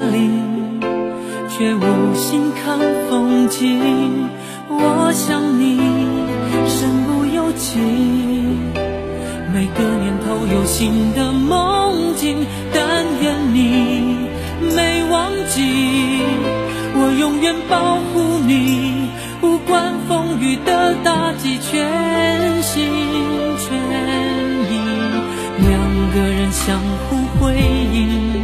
里，却无心看风景。我想你身不由己，每个念头有新的梦境，但愿你没忘记，我永远保护你，不管风雨的打击，全心全意，两个人相互辉映，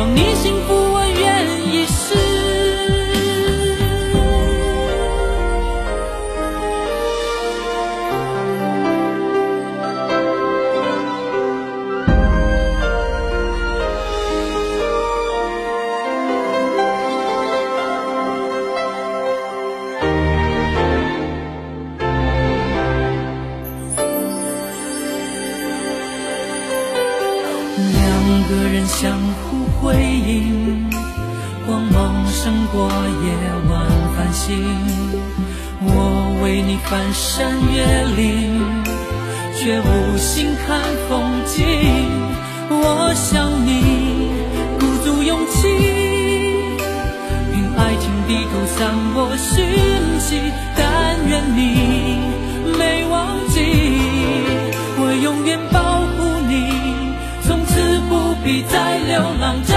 让你心胜过夜晚繁星。我为你翻山越岭，却无心看风景。我想你鼓足勇气，凭爱情地图散播讯息。但愿你没忘记，我永远保护你。从此不必再流浪找，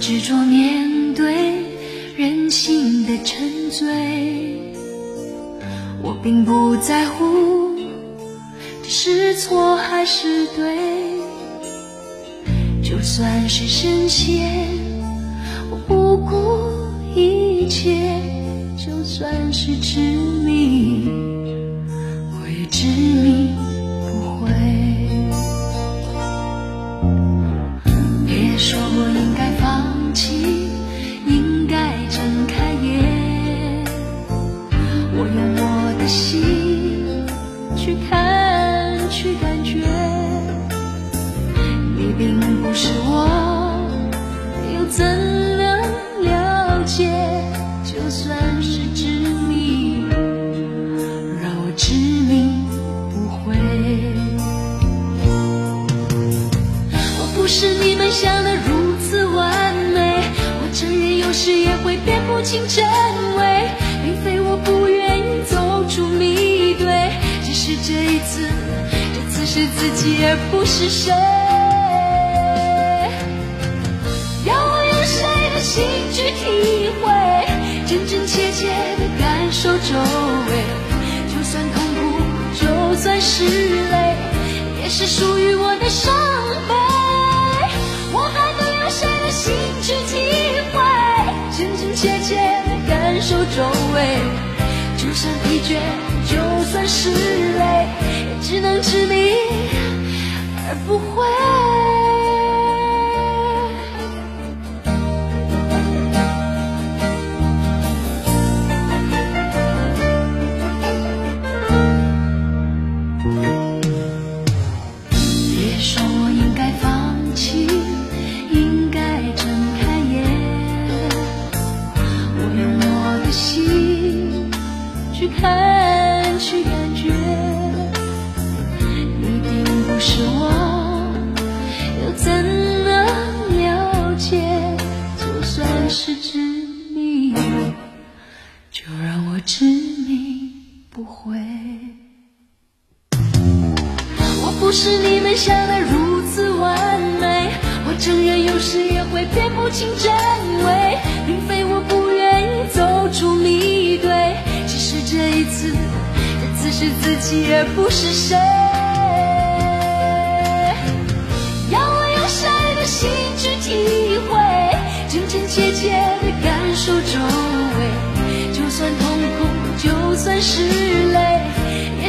执着面对任性的沉醉，我并不在乎这是错还是对，就算是深陷，我不顾一切；就算是执迷，我也执迷。这次是自己而不是谁。要我用谁的心去体会，真真切切的感受周围。就算痛苦，就算是泪，也是属于我的伤悲。我还能用谁的心去体会，真真切切的感受周围。就算疲倦，就算是累，而不会别说我应该放弃，应该睁开眼，我用我的心去看去感觉。你并不是我。执迷不悔。我不是你们想的如此完美，我承认有时也会辨不清真伪，并非我不愿意走出迷堆，只是这一次，这次是自己而不是谁。要我用谁的心去体会，真真切切的感受周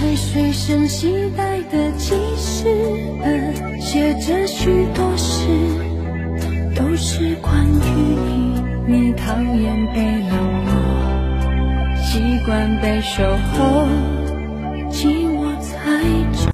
在随身携带的记事本，写着许多事，都是关于你，你讨厌被冷落，习惯被守候，寂寞才。